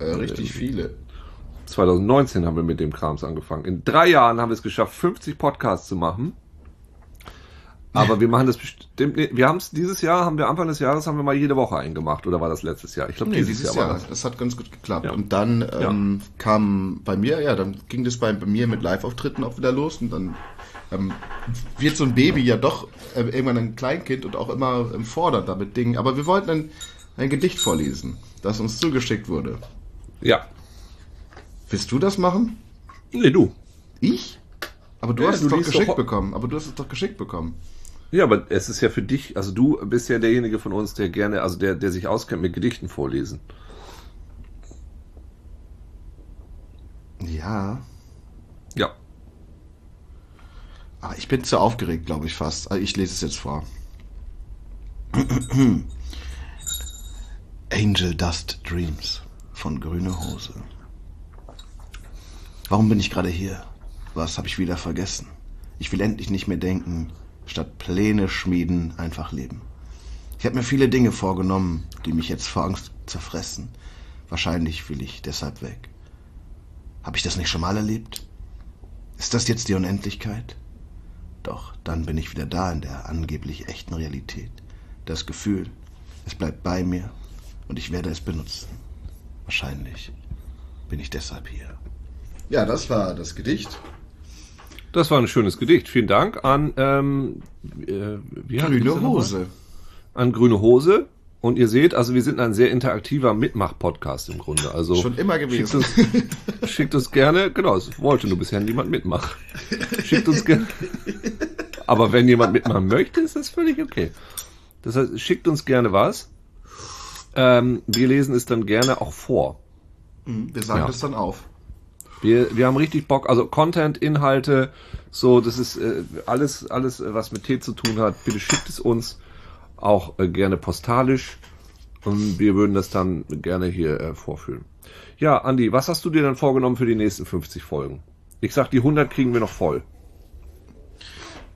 äh, richtig viele. 2019 haben wir mit dem Krams angefangen. In drei Jahren haben wir es geschafft, 50 Podcasts zu machen. Aber wir machen das bestimmt. nicht- Wir haben es dieses Jahr, haben wir Anfang des Jahres haben wir mal jede Woche einen gemacht oder war das letztes Jahr? Ich glaube Nee, dieses, dieses Jahr Jahr. war das. Das hat ganz gut geklappt. Ja. Und dann ähm, kam bei mir, ja, dann ging das bei, bei mir mit Live-Auftritten auch wieder los. Und dann ähm, wird so ein Baby ja doch äh, irgendwann ein Kleinkind und auch immer ähm, fordert damit Dingen. Aber wir wollten ein, ein Gedicht vorlesen, das uns zugeschickt wurde. Ja. Willst du das machen? Nee, du. Ich? Aber du Ja, hast du es doch geschickt doch- bekommen. Aber du hast es doch geschickt bekommen. Ja, aber es ist ja für dich, also du bist ja derjenige von uns, der gerne, also der, der sich auskennt mit Gedichten vorlesen. Ja. Ja. Aber ich bin zu aufgeregt, glaube ich fast. Also ich lese es jetzt vor. Angel Dust Dreams von Grüne Hose. Warum bin ich gerade hier? Was habe ich wieder vergessen? Ich will endlich nicht mehr denken, statt Pläne schmieden, einfach leben. Ich habe mir viele Dinge vorgenommen, die mich jetzt vor Angst zerfressen. Wahrscheinlich will ich deshalb weg. Habe ich das nicht schon mal erlebt? Ist das jetzt die Unendlichkeit? Doch dann bin ich wieder da in der angeblich echten Realität. Das Gefühl, es bleibt bei mir und ich werde es benutzen. Wahrscheinlich bin ich deshalb hier. Ja, das war das Gedicht. Das war ein schönes Gedicht. Vielen Dank an, ähm, äh, wie Grüne? Hose. An Grüne Hose. Und ihr seht, also wir sind ein sehr interaktiver Mitmach-Podcast im Grunde. Also Schon immer schickt gewesen. uns, schickt uns gerne, genau, es wollte nur bisher niemand mitmachen. Schickt uns gerne. Aber wenn jemand mitmachen möchte, ist das völlig okay. Das heißt, schickt uns gerne was. Ähm, wir lesen es dann gerne auch vor. Wir sagen Ja. das dann auf. Wir, wir haben richtig Bock, also Content, Inhalte, so, das ist äh, alles, alles, äh, was mit Tee zu tun hat. Bitte schickt es uns auch äh, gerne postalisch und wir würden das dann gerne hier äh, vorführen. Ja, Andi, was hast du dir dann vorgenommen für die nächsten 50 Folgen? Ich sag, die 100 kriegen wir noch voll.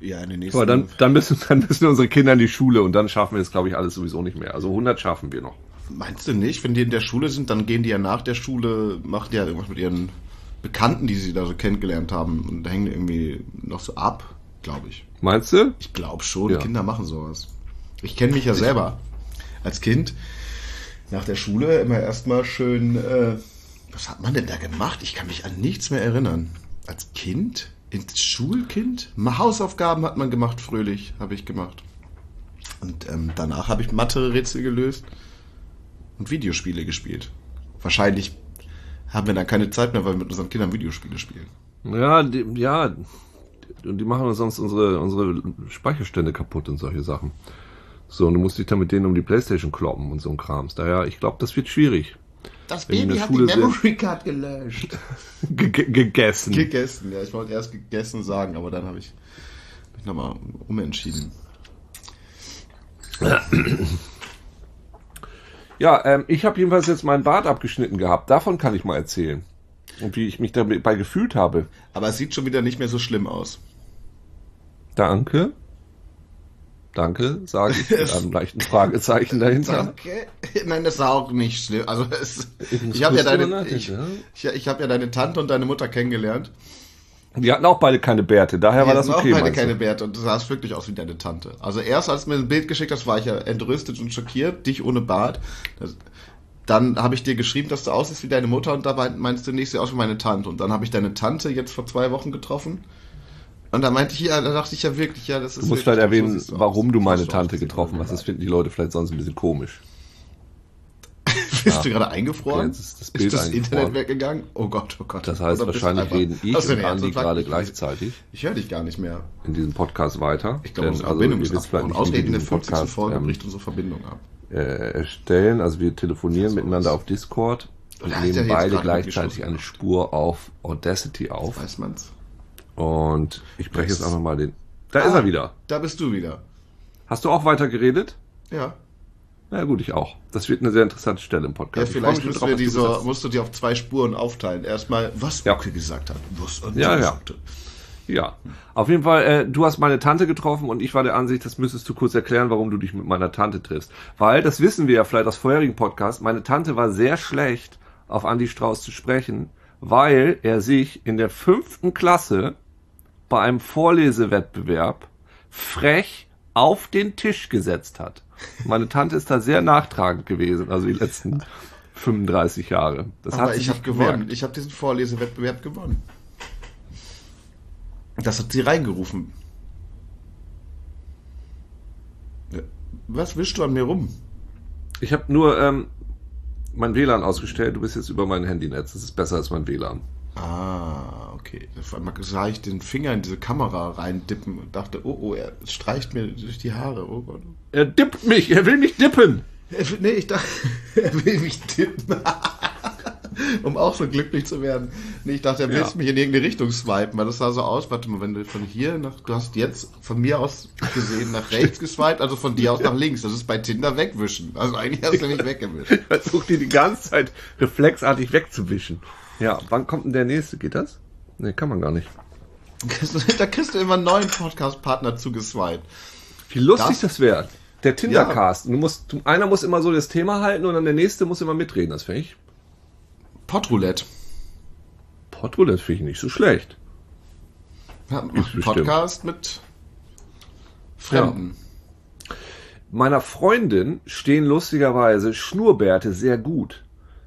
Ja, in den nächsten. Aber dann, dann, müssen, dann müssen unsere Kinder in die Schule und dann schaffen wir das, glaube ich, alles sowieso nicht mehr. Also 100 schaffen wir noch. Meinst du nicht? Wenn die in der Schule sind, dann gehen die ja nach der Schule, machen die ja irgendwas mit ihren Bekannten, die sie da so kennengelernt haben und da hängen irgendwie noch so ab, glaube ich. Meinst du? Ich glaube schon, Ja. Kinder machen sowas. Ich kenne mich ja selber. Als Kind nach der Schule immer erstmal schön. Äh, was hat man denn da gemacht? Ich kann mich an nichts mehr erinnern. Als Kind? Ins Schulkind? Hausaufgaben hat man gemacht, fröhlich, habe ich gemacht. Und ähm, danach habe ich Mathe-Rätsel gelöst und Videospiele gespielt. Wahrscheinlich haben wir dann keine Zeit mehr, weil wir mit unseren Kindern Videospiele spielen. Ja, die, ja. Und die machen uns sonst unsere, unsere Speicherstände kaputt und solche Sachen. So, und du musst dich dann mit denen um die Playstation kloppen und so ein Krams. Daher, ich glaube, das wird schwierig. Das Wenn die Baby hat die Schule sind. Memory Card gelöscht. Ge ge- gegessen. Gegessen, ja. Ich wollte erst gegessen sagen, aber dann habe ich mich nochmal umentschieden. Ja, ähm, ich habe jedenfalls jetzt meinen Bart abgeschnitten gehabt. Davon kann ich mal erzählen. Und wie ich mich dabei gefühlt habe. Aber es sieht schon wieder nicht mehr so schlimm aus. Danke. Danke, sage ich mit einem leichten Fragezeichen dahinter. Danke. Nein, das ist auch nicht schlimm. Also es, Ich ich habe ja deine, ich, ich, ich habe ja deine Tante und deine Mutter kennengelernt. Die hatten auch beide keine Bärte, daher war Die das hatten okay. auch beide meinst du? keine Bärte und du sahst wirklich aus wie deine Tante. Also erst als du mir ein Bild geschickt hast, war ich ja entrüstet und schockiert, dich ohne Bart. Das, dann habe ich dir geschrieben, dass du aussiehst wie deine Mutter und dabei meinst du nicht, sie aus wie meine Tante. Und dann habe ich deine Tante jetzt vor zwei Wochen getroffen. Und da meinte ich, ja, da dachte ich ja wirklich, ja, das ist Du musst vielleicht erwähnen, warum du meine Tante getroffen hast. Das finden die Leute vielleicht sonst ein bisschen komisch. Bist du gerade eingefroren? Okay, ist das Bild ist das. Internet weggegangen? Oh Gott, oh Gott. Das heißt, Oder wahrscheinlich reden ich und Andi gerade Ich- gleichzeitig Ich höre dich gar nicht mehr. in diesem Podcast weiter. Ich glaube, unsere also, Verbindung ist wir Ausgerechnet in der diesen 50. Podcast Folge ähm, bricht unsere Verbindung ab. äh, erstellen. Also wir telefonieren miteinander auf Discord und Da hat er nehmen beide gleichzeitig eine Spur auf Audacity auf. Weiß man's? Und ich breche Das- jetzt einfach mal den. Da Ah. ist er wieder. Da bist du wieder. Hast du auch weiter geredet? Ja. Na gut, ich auch. Das wird eine sehr interessante Stelle im Ja, Podcast. Freu vielleicht müssen drauf, wir diese, musst du die auf zwei Spuren aufteilen. Erstmal, was Ja. Uke gesagt hat. Was Ja, ja. sagte. Ja, auf jeden Fall, äh, du hast meine Tante getroffen und ich war der Ansicht, das müsstest du kurz erklären, warum du dich mit meiner Tante triffst. Weil, das wissen wir ja vielleicht aus vorherigen Podcasts, meine Tante war sehr schlecht, auf Andy Strauß zu sprechen, weil er sich in der fünften Klasse bei einem Vorlesewettbewerb frech auf den Tisch gesetzt hat. Meine Tante ist da sehr nachtragend gewesen, also die letzten 35 Jahre. Das Aber hat ich habe gewonnen. Ich habe diesen Vorlesewettbewerb gewonnen. Das hat sie reingerufen. Was wischst du an mir rum? Ich habe nur ähm, mein WLAN ausgestellt. Du bist jetzt über mein Handynetz. Das ist besser als mein WLAN. Ah, okay. Auf einmal sah ich den Finger in diese Kamera reindippen und dachte, oh, oh, er streicht mir durch die Haare. Oh Gott. Er dippt mich. Er will mich dippen. Er nee, ich dachte, er will mich tippen. um auch so glücklich zu werden. Nee, ich dachte, er will Ja. mich in irgendeine Richtung swipen, weil das sah so aus. Warte mal, wenn du von hier nach, du hast jetzt von mir aus gesehen nach rechts geswiped, also von dir aus nach links. Das ist bei Tinder wegwischen. Also eigentlich hast du mich weggewischt. Ich versuche die die ganze Zeit reflexartig wegzuwischen. Ja, wann kommt denn der nächste? Geht das? Nee, kann man gar nicht. Da kriegst du immer einen neuen Podcast-Partner zugeswiped. Wie lustig Das- das, wäre. Der Tindercast. Du musst, einer muss immer so das Thema halten und dann der nächste muss immer mitreden. Das finde ich. Podroulette. Portroulette finde ich nicht so schlecht. Ja. Podcast mit Fremden. Meiner Freundin stehen lustigerweise Schnurrbärte sehr gut.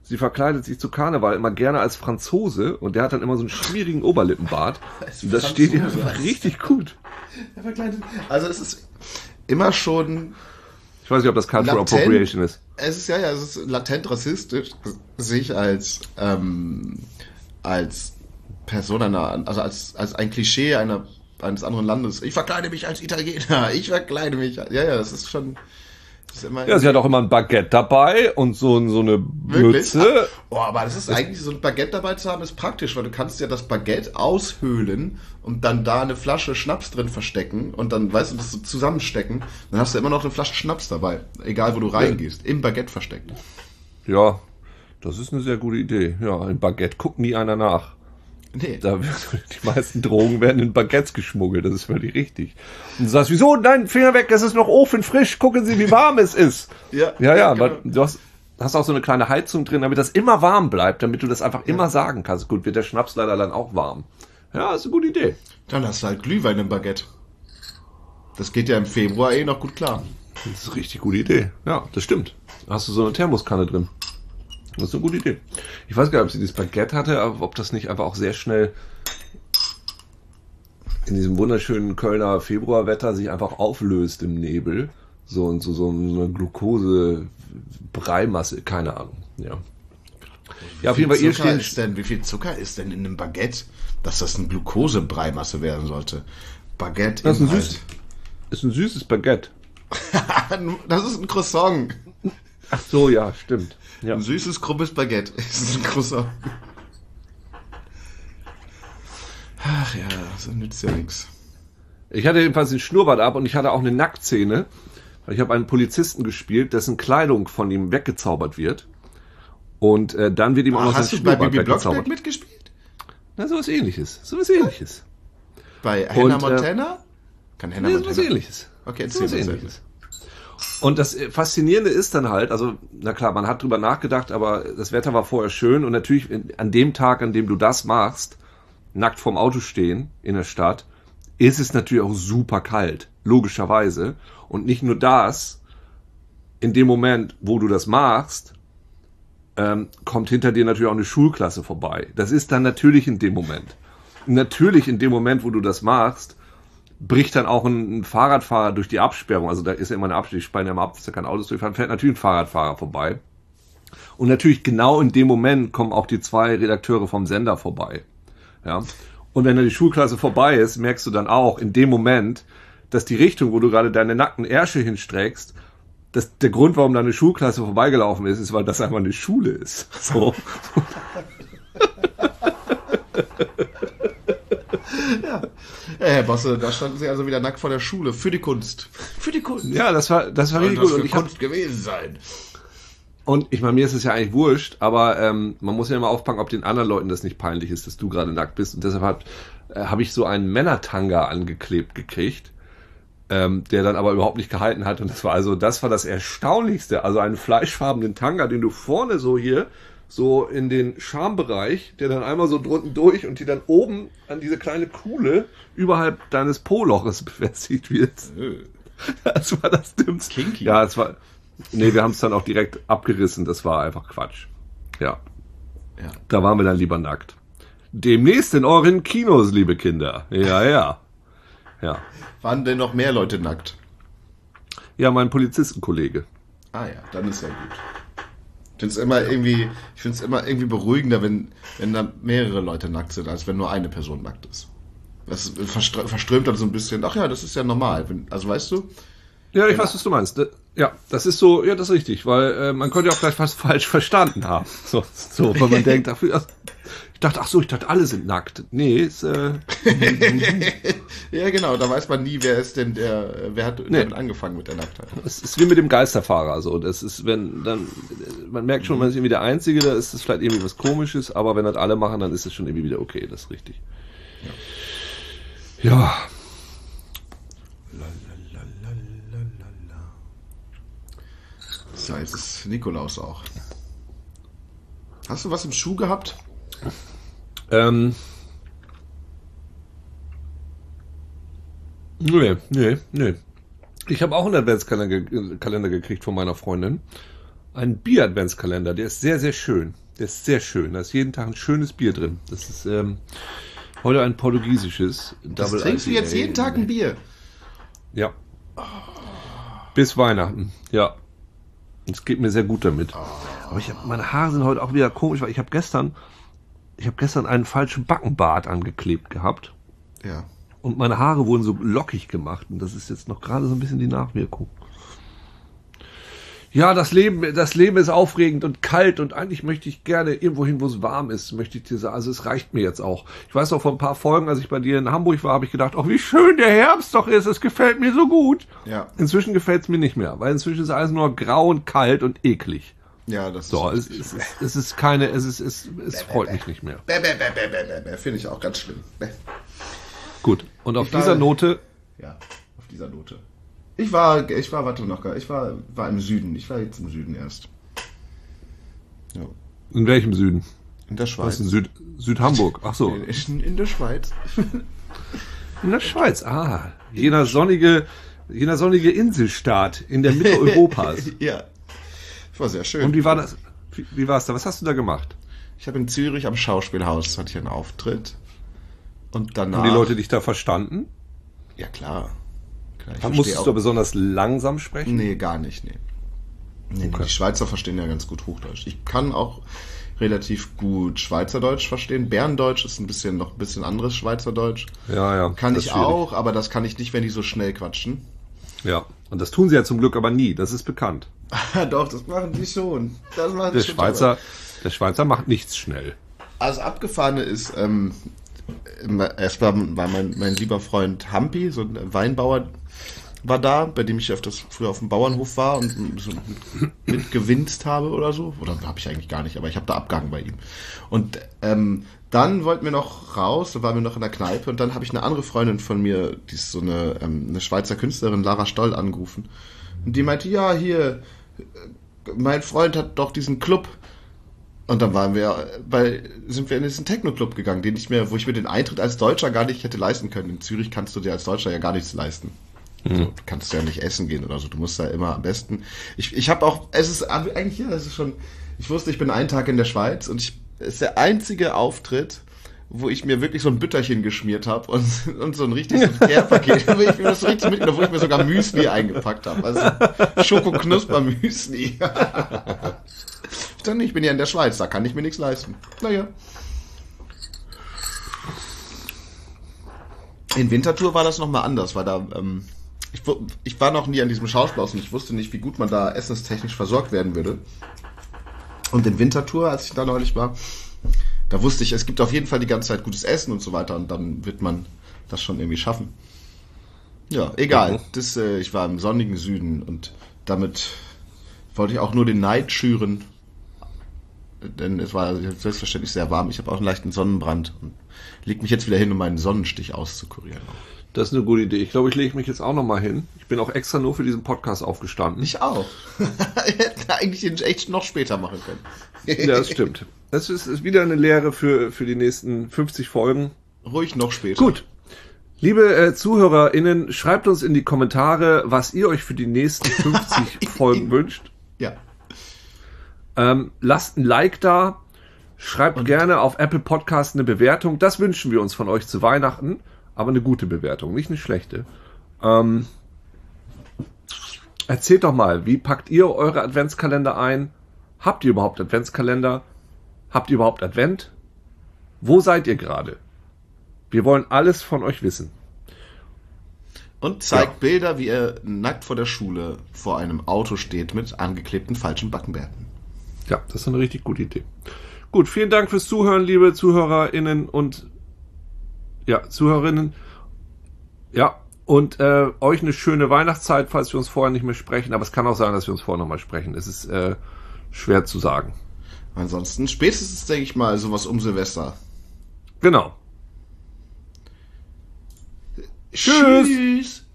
Sie verkleidet sich zu Karneval immer gerne als Franzose und der hat dann immer so einen schmierigen Oberlippenbart. Und das steht ihr richtig gut. Also es ist immer schon Ich weiß nicht, ob das Cultural Latent. Appropriation ist. Es ist ja, ja, es ist latent rassistisch, sich als, ähm, als Person einer, also als, als ein Klischee einer, eines anderen Landes. Ich verkleide mich als Italiener, ich verkleide mich. Ja, ja, das ist schon. Ja, sie hat auch immer ein Baguette dabei und so, so eine? Mütze. Oh, aber das ist eigentlich so ein Baguette dabei zu haben, ist praktisch, weil du kannst ja das Baguette aushöhlen und dann da eine Flasche Schnaps drin verstecken und dann, weißt du, das so zusammenstecken. Dann hast du immer noch eine Flasche Schnaps dabei, egal wo du reingehst, im Baguette versteckt. Ja, das ist eine sehr gute Idee. Ja, ein Baguette guckt nie einer nach. Nee. Da die meisten Drogen werden in Baguettes geschmuggelt, das ist völlig richtig. Und du sagst, wieso? Nein, Finger weg, es ist noch ofenfrisch, gucken Sie, wie warm es ist. Ja, ja, ja, ja, aber genau. du hast, hast auch so eine kleine Heizung drin, damit das immer warm bleibt, damit du das einfach immer sagen kannst. Gut, wird der Schnaps leider dann auch warm. Ja, ist eine gute Idee. Dann hast du halt Glühwein im Baguette. Das geht ja im Februar eh noch gut klar. Das ist eine richtig gute Idee. Ja, das stimmt. Da hast du so eine Thermoskanne drin. Das ist eine gute Idee. Ich weiß gar nicht, ob sie dieses Baguette hatte, aber ob das nicht einfach auch sehr schnell in diesem wunderschönen Kölner Februarwetter sich einfach auflöst im Nebel. So und so, so eine Glucose-Breimasse, keine Ahnung. Ja. Ja, auf jeden Fall, ihr. Denn, wie viel Zucker ist denn in einem Baguette, dass das eine Glucose-Breimasse werden sollte? Baguette das ist ein, süß, ist ein süßes Baguette. das ist ein Croissant. Ach so, ja, stimmt. Ja. Ein süßes, kruppes Baguette. Ist ein Croissant. Ach ja, so nützt ja nichts. Ich hatte jedenfalls den Schnurrbart ab und ich hatte auch eine Nacktszene. Ich habe einen Polizisten gespielt, dessen Kleidung von ihm weggezaubert wird. Und äh, dann wird ihm auch noch Hast du bei Bibi Blocksberg mitgespielt? Na, sowas ähnliches. Sowas ähnliches. Bei Hannah und, äh, Montana? Kann Hannah nee, Montana? sowas ähnliches. Okay, erzähl sowas ähnliches. Und das Faszinierende ist dann halt, also, na klar, man hat drüber nachgedacht, aber das Wetter war vorher schön und natürlich an dem Tag, an dem du das machst, nackt vorm Auto stehen in der Stadt, ist es natürlich auch super kalt, logischerweise. Und nicht nur das, in dem Moment, wo du das machst, ähm, kommt hinter dir natürlich auch eine Schulklasse vorbei. Das ist dann natürlich in dem Moment. Natürlich in dem Moment, wo du das machst, bricht dann auch ein, Fahrradfahrer durch die Absperrung. Also da ist ja immer eine Absperrung, ich spanne ja immer ab, dass da kein Autos durchfahren, fährt natürlich ein Fahrradfahrer vorbei. Und natürlich genau in dem Moment kommen auch die zwei Redakteure vom Sender vorbei. Ja. Und wenn dann die Schulklasse vorbei ist, merkst du dann auch in dem Moment, dass die Richtung, wo du gerade deine nackten Ärsche hinstreckst, dass der Grund, warum deine Schulklasse vorbeigelaufen ist, ist, weil das einfach eine Schule ist. So. ja. Herr Bosse, da standen sie also wieder nackt vor der Schule. Für die Kunst. Für die Kunst. Ja, das war, das war richtig gut. Und ich Kunst hab, gewesen sein. Und ich meine, mir ist es ja eigentlich wurscht, aber ähm, man muss ja immer aufpacken, ob den anderen Leuten das nicht peinlich ist, dass du gerade nackt bist. Und deshalb habe äh, hab ich so einen Männertanga angeklebt gekriegt, ähm, der dann aber überhaupt nicht gehalten hat. Und das war also, das war das Erstaunlichste. Also einen fleischfarbenen Tanga, den du vorne so hier so in den Schambereich, der dann einmal so drunten durch und die dann oben an diese kleine Kuhle überhalb deines Po-Loches befestigt wird. Das war das Dümmste. Kinky. Ja, es war, Nee, wir haben es dann auch direkt abgerissen. Das war einfach Quatsch. Ja. ja. Da waren wir dann lieber nackt. Demnächst in euren Kinos, liebe Kinder. Ja, ja. Ja. Waren denn noch mehr Leute nackt? Ja, mein Polizistenkollege. Ah ja, dann ist ja gut. Ich finde es immer irgendwie, ich finde es immer irgendwie beruhigender, wenn, wenn da mehrere Leute nackt sind, als wenn nur eine Person nackt ist. Das verströmt dann so ein bisschen. Ach ja, das ist ja normal. Also weißt du? Ja, ich weiß, was du meinst. Ja, das ist so, ja, das ist richtig, weil äh, man könnte ja auch gleich was falsch verstanden haben. So, so wenn man denkt, dafür, ich dachte, ach so, ich dachte, alle sind nackt. Nee, ist, äh, Ja, genau, da weiß man nie, wer ist denn der, wer hat nee. damit angefangen mit der Nacktheit. Es ist wie mit dem Geisterfahrer, so. Das ist, wenn, dann, man merkt schon, man ist irgendwie der Einzige, da ist es vielleicht irgendwie was komisches, aber wenn das alle machen, dann ist es schon irgendwie wieder okay, das ist richtig. Ja. ja. So, jetzt ist Nikolaus auch. Hast du was im Schuh gehabt? Ähm. Nee, nee, nee. Ich habe auch einen Adventskalender gekriegt von meiner Freundin. Ein Bier-Adventskalender, der ist sehr, sehr schön. Der ist sehr schön. Da ist jeden Tag ein schönes Bier drin. Das ist ähm, heute ein portugiesisches. Das Double trinkst IPA. du jetzt jeden Tag ein Bier? Ja. Bis Weihnachten, ja. Es geht mir sehr gut damit. Aber ich hab, meine Haare sind heute auch wieder komisch, weil ich habe gestern, ich habe gestern einen falschen Backenbart angeklebt gehabt. Ja. Und meine Haare wurden so lockig gemacht. Und das ist jetzt noch gerade so ein bisschen die Nachwirkung ja, das Leben, das Leben ist aufregend und kalt und eigentlich möchte ich gerne irgendwo hin, wo es warm ist, möchte ich dir sagen. Also es reicht mir jetzt auch. Ich weiß noch vor ein paar Folgen, als ich bei dir in Hamburg war, habe ich gedacht, oh, wie schön der Herbst doch ist, es gefällt mir so gut. Ja. Inzwischen gefällt es mir nicht mehr, weil inzwischen ist alles nur grau und kalt und eklig. Ja, das so, ist. Es, es, es, ist keine, es ist, es, es freut bäh, mich nicht mehr. Bäh, bäh, bäh, Finde ich auch ganz schlimm. Bäh. Gut, und auf ich dieser Note. Ja, auf dieser Note. Ich war, ich war, warte noch, ich war, war im Süden. Ich war jetzt im Süden erst. Ja. In welchem Süden? In der Schweiz. in Süd, Südhamburg? Ach so. In, in der Schweiz. In der Schweiz. Ah, jener sonnige, jener sonnige Inselstaat in der Mitte Europas. ja. Das war sehr schön. Und wie war das? Wie, wie war es da? Was hast du da gemacht? ich habe in Zürich am Schauspielhaus hatte ich einen Auftritt. Und danach. Haben die Leute dich da verstanden? Ja, klar. klar ich Musstest verstehe du besonders langsam sprechen? Nee, gar nicht, nee. nee Okay. Die Schweizer verstehen ja ganz gut Hochdeutsch. Ich kann auch relativ gut Schweizerdeutsch verstehen. Berndeutsch ist ein bisschen noch ein bisschen anderes Schweizerdeutsch. Ja, ja. Kann ich auch, aber das kann ich nicht, wenn die so schnell quatschen. Ja. Und das tun sie ja zum Glück aber nie. Das ist bekannt. Doch, das machen die schon. Das machen Der die schon Schweizer, der Schweizer macht nichts schnell. Also abgefahrene ist, ähm, erst war, mein, mein lieber Freund Hampi, so ein Weinbauer, war da, bei dem ich öfters früher auf dem Bauernhof war und so mit, mitgewinst habe oder so. Oder habe ich eigentlich gar nicht, aber ich habe da abgehangen bei ihm. Und ähm, dann wollten wir noch raus, da waren wir noch in der Kneipe und dann habe ich eine andere Freundin von mir, die ist so eine, ähm, eine Schweizer Künstlerin, Lara Stoll, angerufen. Und die meinte, ja, hier, mein Freund hat doch diesen Club. Und dann waren wir bei, sind wir in diesen Techno-Club gegangen, den ich mir, wo ich mir den Eintritt als Deutscher gar nicht hätte leisten können. In Zürich kannst du dir als Deutscher ja gar nichts leisten. Also, du kannst ja nicht essen gehen oder so. Du musst da immer am besten. Ich, ich habe auch, es ist eigentlich ja, es ist schon. Ich wusste, ich bin einen Tag in der Schweiz und ich es ist der einzige Auftritt, wo ich mir wirklich so ein Bütterchen geschmiert habe und, und so ein richtiges Care-Paket, wo ich mir das richtig mitgenommen, wo ich mir sogar Müsli eingepackt habe. Also Schokoknusper-Müsli. Dachte, ich bin ja in der Schweiz, da kann ich mir nichts leisten. Naja. In Winterthur war das nochmal anders, weil da, ähm, ich, ich war noch nie an diesem Schauspielhaus und ich wusste nicht, wie gut man da essenstechnisch versorgt werden würde. Und in Winterthur, als ich da neulich war, da wusste ich, es gibt auf jeden Fall die ganze Zeit gutes Essen und so weiter und dann wird man das schon irgendwie schaffen. Ja, egal. Mhm. Das, äh, ich war im sonnigen Süden und damit wollte ich auch nur den Neid schüren. Denn es war selbstverständlich sehr warm. Ich habe auch einen leichten Sonnenbrand und leg mich jetzt wieder hin, um meinen Sonnenstich auszukurieren. Das ist eine gute Idee. Ich glaube, ich lege mich jetzt auch noch mal hin. Ich bin auch extra nur für diesen Podcast aufgestanden. Ich auch. Hätten eigentlich den echt noch später machen können. Ja, das stimmt. Das ist, ist wieder eine Lehre für, für die nächsten 50 Folgen. Ruhig noch später. Gut. Liebe äh, ZuhörerInnen, schreibt uns in die Kommentare, was ihr euch für die nächsten 50 Folgen wünscht. Ja. Ähm, lasst ein Like da. Schreibt gerne auf Apple Podcast eine Bewertung. Das wünschen wir uns von euch zu Weihnachten. Aber eine gute Bewertung, nicht eine schlechte. Ähm, erzählt doch mal, wie packt ihr eure Adventskalender ein? Habt ihr überhaupt Adventskalender? Habt ihr überhaupt Advent? Wo seid ihr gerade? Wir wollen alles von euch wissen. Und zeigt Ja. Bilder, wie er nackt vor der Schule vor einem Auto steht mit angeklebten falschen Backenbärten. Ja, das ist eine richtig gute Idee. Gut, vielen Dank fürs Zuhören, liebe ZuhörerInnen und ja, Zuhörerinnen. Ja, und äh, euch eine schöne Weihnachtszeit, falls wir uns vorher nicht mehr sprechen. Aber es kann auch sein, dass wir uns vorher nochmal sprechen. Es ist äh, schwer zu sagen. Ansonsten spätestens, denke ich mal, sowas um Silvester. Genau. Tschüss.